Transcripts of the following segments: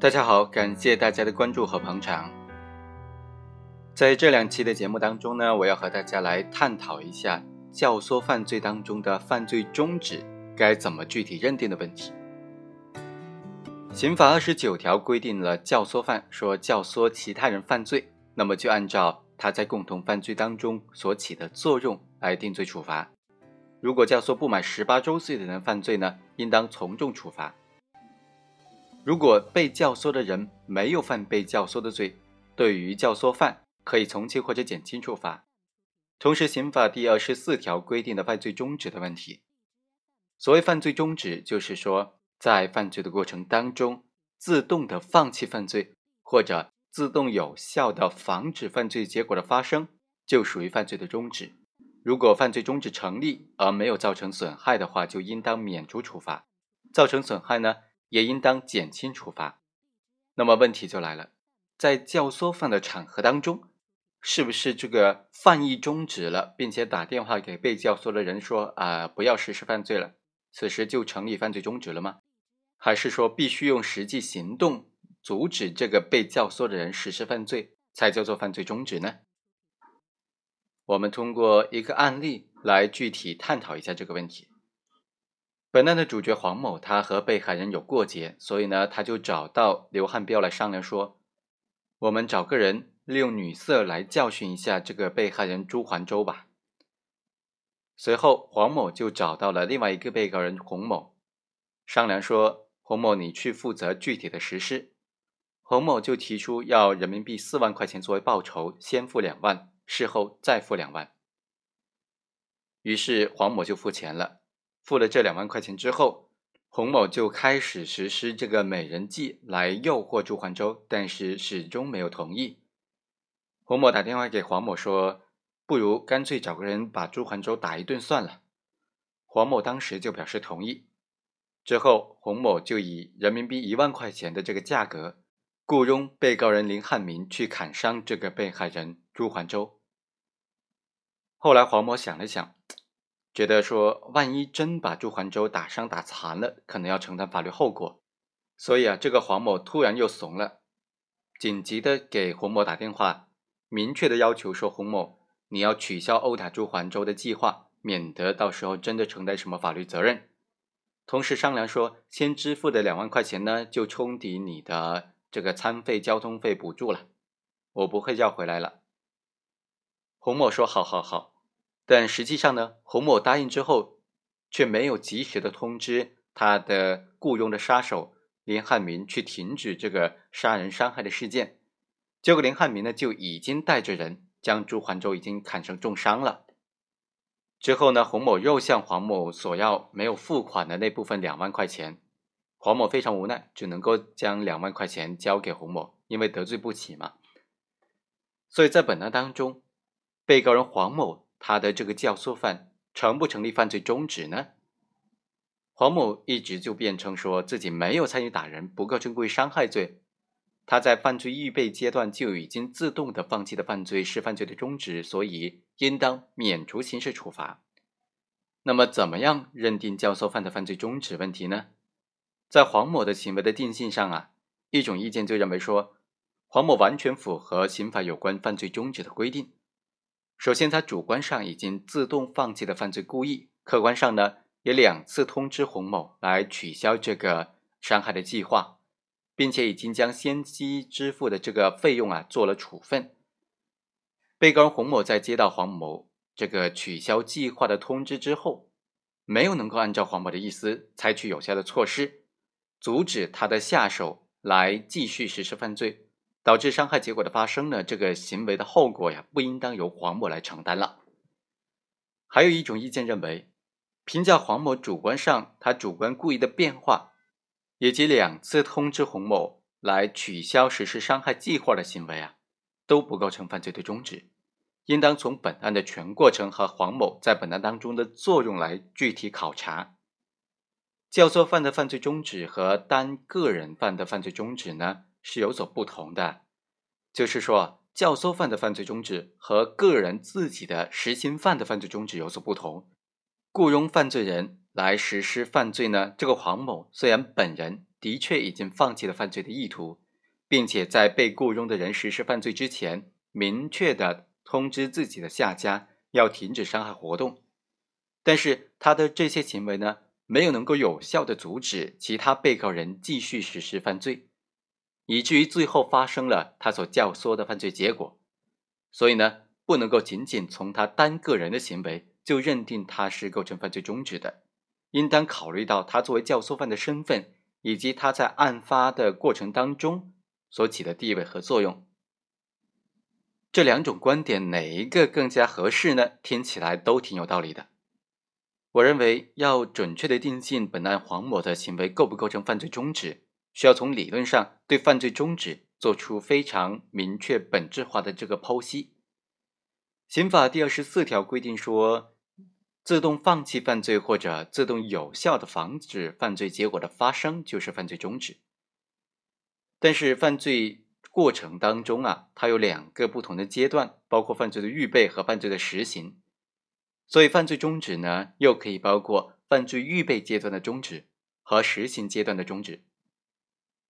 大家好，感谢大家的关注和捧场。在这两期的节目当中呢，我要和大家来探讨一下教唆犯罪当中的犯罪终止该怎么具体认定的问题。刑法二十九条规定了教唆犯说教唆其他人犯罪，那么就按照他在共同犯罪当中所起的作用来定罪处罚。如果教唆不满十八周岁的人犯罪呢，应当从重处罚。如果被教唆的人没有犯被教唆的罪，对于教唆犯可以从轻或者减轻处罚。同时，刑法第二十四条规定的犯罪终止的问题，所谓犯罪终止，就是说在犯罪的过程当中自动的放弃犯罪，或者自动有效的防止犯罪结果的发生，就属于犯罪的终止。如果犯罪终止成立而没有造成损害的话，就应当免除处罚；造成损害呢？也应当减轻处罚。那么问题就来了，在教唆犯的场合当中，是不是这个犯意终止了，并且打电话给被教唆的人说啊不要实施犯罪了，此时就成立犯罪终止了吗？还是说必须用实际行动阻止这个被教唆的人实施犯罪，才叫做犯罪终止呢？我们通过一个案例来具体探讨一下这个问题。本案的主角黄某，他和被害人有过节，所以呢，他就找到刘汉彪来商量说：“我们找个人利用女色来教训一下这个被害人朱环洲吧。”随后，黄某就找到了另外一个被告人洪某，商量说：“洪某，你去负责具体的实施。”洪某就提出要人民币四万块钱作为报酬，先付两万，事后再付两万。于是黄某就付钱了。付了这两万块钱之后，洪某就开始实施这个美人计来诱惑朱环洲，但是始终没有同意。洪某打电话给黄某说：“不如干脆找个人把朱环洲打一顿算了。”黄某当时就表示同意。之后，洪某就以人民币一万块钱的这个价格，雇佣被告人林汉民去砍伤这个被害人朱环洲。后来，黄某想了想。觉得说，万一真把朱环洲打伤打残了，可能要承担法律后果，所以啊，这个黄某突然又怂了，紧急的给洪某打电话，明确的要求说，洪某，你要取消殴打朱环洲的计划，免得到时候真的承担什么法律责任。同时商量说，先支付的两万块钱呢，就冲抵你的这个餐费、交通费补助了，我不会要回来了。洪某说，好好好。但实际上呢，洪某答应之后，却没有及时的通知他的雇佣的杀手林汉民去停止这个杀人伤害的事件。结果林汉民呢就已经带着人将朱环洲已经砍成重伤了。之后呢，洪某又向黄某索要没有付款的那部分两万块钱，黄某非常无奈，只能够将两万块钱交给洪某，因为得罪不起嘛。所以在本案当中，被告人黄某。他的这个教唆犯成不成立犯罪中止呢？黄某一直就辩称说自己没有参与打人，不构成故意伤害罪。他在犯罪预备阶段就已经自动的放弃的犯罪是犯罪的中止，所以应当免除刑事处罚。那么，怎么样认定教唆犯的犯罪中止问题呢？在黄某的行为的定性上啊，一种意见就认为说，黄某完全符合刑法有关犯罪中止的规定。首先，他主观上已经自动放弃了犯罪故意；客观上呢，也两次通知洪某来取消这个伤害的计划，并且已经将先期支付的这个费用啊做了处分。被告人洪某在接到黄某这个取消计划的通知之后，没有能够按照黄某的意思采取有效的措施，阻止他的下手来继续实施犯罪。导致伤害结果的发生呢？这个行为的后果呀，不应当由黄某来承担了。还有一种意见认为，评价黄某主观上他主观故意的变化，以及两次通知洪某来取消实施伤害计划的行为啊，都不构成犯罪的终止，应当从本案的全过程和黄某在本案当中的作用来具体考察。教唆犯的犯罪终止和单个人犯的犯罪终止呢？是有所不同的，就是说，教唆犯的犯罪中止和个人自己的实行犯的犯罪中止有所不同。雇佣犯罪人来实施犯罪呢，这个黄某虽然本人的确已经放弃了犯罪的意图，并且在被雇佣的人实施犯罪之前，明确的通知自己的下家要停止伤害活动，但是他的这些行为呢，没有能够有效的阻止其他被告人继续实施犯罪，以至于最后发生了他所教唆的犯罪结果，所以呢，不能够仅仅从他单个人的行为就认定他是构成犯罪中止的。应当考虑到他作为教唆犯的身份，以及他在案发的过程当中所起的地位和作用。这两种观点哪一个更加合适呢？听起来都挺有道理的。我认为要准确的定性本案黄某的行为构不构成犯罪中止，需要从理论上对犯罪中止做出非常明确、本质化的这个剖析。刑法第二十四条规定说。自动放弃犯罪或者自动有效的防止犯罪结果的发生，就是犯罪终止。但是犯罪过程当中啊，它有两个不同的阶段，包括犯罪的预备和犯罪的实行。所以犯罪终止呢，又可以包括犯罪预备阶段的终止和实行阶段的终止。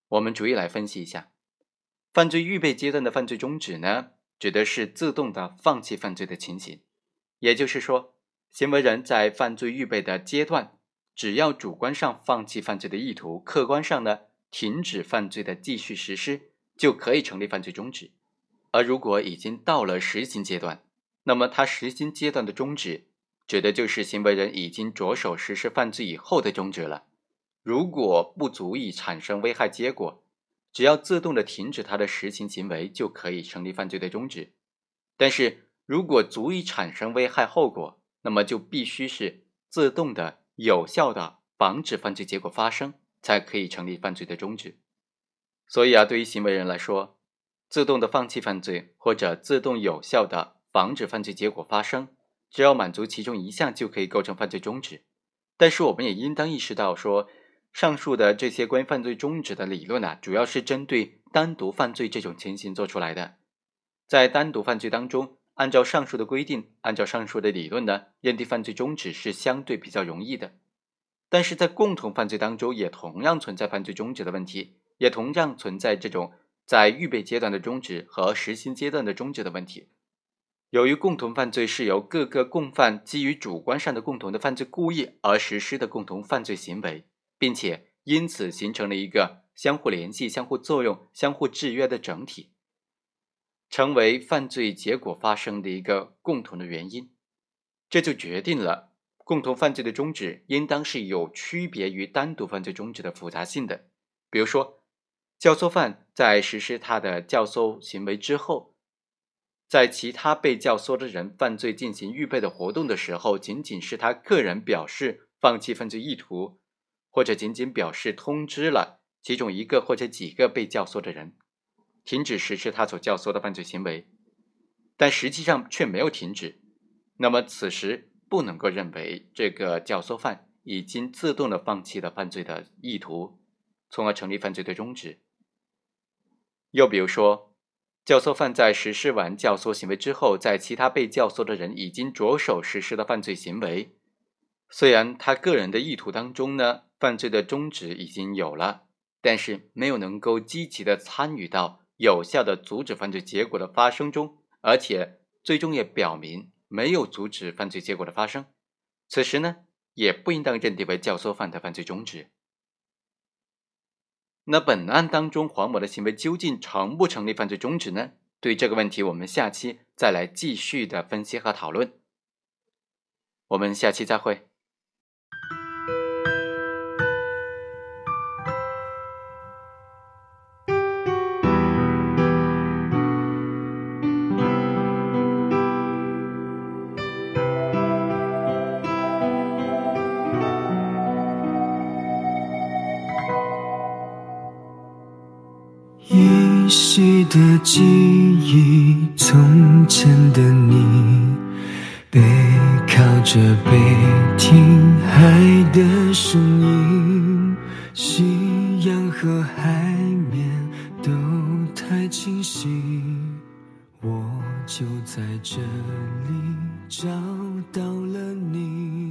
我们逐一来分析一下，犯罪预备阶段的犯罪终止呢，指的是自动的放弃犯罪的情形，也就是说。行为人在犯罪预备的阶段，只要主观上放弃犯罪的意图，客观上呢停止犯罪的继续实施，就可以成立犯罪终止。而如果已经到了实行阶段，那么他实行阶段的终止，指的就是行为人已经着手实施犯罪以后的终止了。如果不足以产生危害结果，只要自动的停止他的实行行为，就可以成立犯罪的终止。但是如果足以产生危害后果，那么就必须是自动的、有效的防止犯罪结果发生，才可以成立犯罪的终止。所以啊，对于行为人来说，自动的放弃犯罪或者自动有效的防止犯罪结果发生，只要满足其中一项就可以构成犯罪终止。但是我们也应当意识到，说上述的这些关于犯罪终止的理论啊，主要是针对单独犯罪这种情形做出来的，在单独犯罪当中。按照上述的规定，按照上述的理论呢，认定犯罪终止是相对比较容易的。但是在共同犯罪当中，也同样存在犯罪终止的问题，也同样存在这种在预备阶段的终止和实行阶段的终止的问题。由于共同犯罪是由各个共犯基于主观上的共同的犯罪故意而实施的共同犯罪行为，并且因此形成了一个相互联系、相互作用、相互制约的整体。成为犯罪结果发生的一个共同的原因，这就决定了共同犯罪的终止应当是有区别于单独犯罪终止的复杂性的。比如说，教唆犯在实施他的教唆行为之后，在其他被教唆的人犯罪进行预备的活动的时候，仅仅是他个人表示放弃犯罪意图，或者仅仅表示通知了其中一个或者几个被教唆的人。停止实施他所教唆的犯罪行为，但实际上却没有停止，那么此时不能够认为这个教唆犯已经自动的放弃了犯罪的意图，从而成立犯罪的终止。又比如说，教唆犯在实施完教唆行为之后，在其他被教唆的人已经着手实施的犯罪行为，虽然他个人的意图当中呢，犯罪的终止已经有了，但是没有能够积极的参与到。有效的阻止犯罪结果的发生中，而且最终也表明没有阻止犯罪结果的发生，此时呢，也不应当认定为教唆犯的犯罪终止。那本案当中黄某的行为究竟成不成立犯罪终止呢？对这个问题，我们下期再来继续的分析和讨论。我们下期再会。的记忆，从前的你，背靠着背听海的声音，夕阳和海面都太清晰，我就在这里找到了你。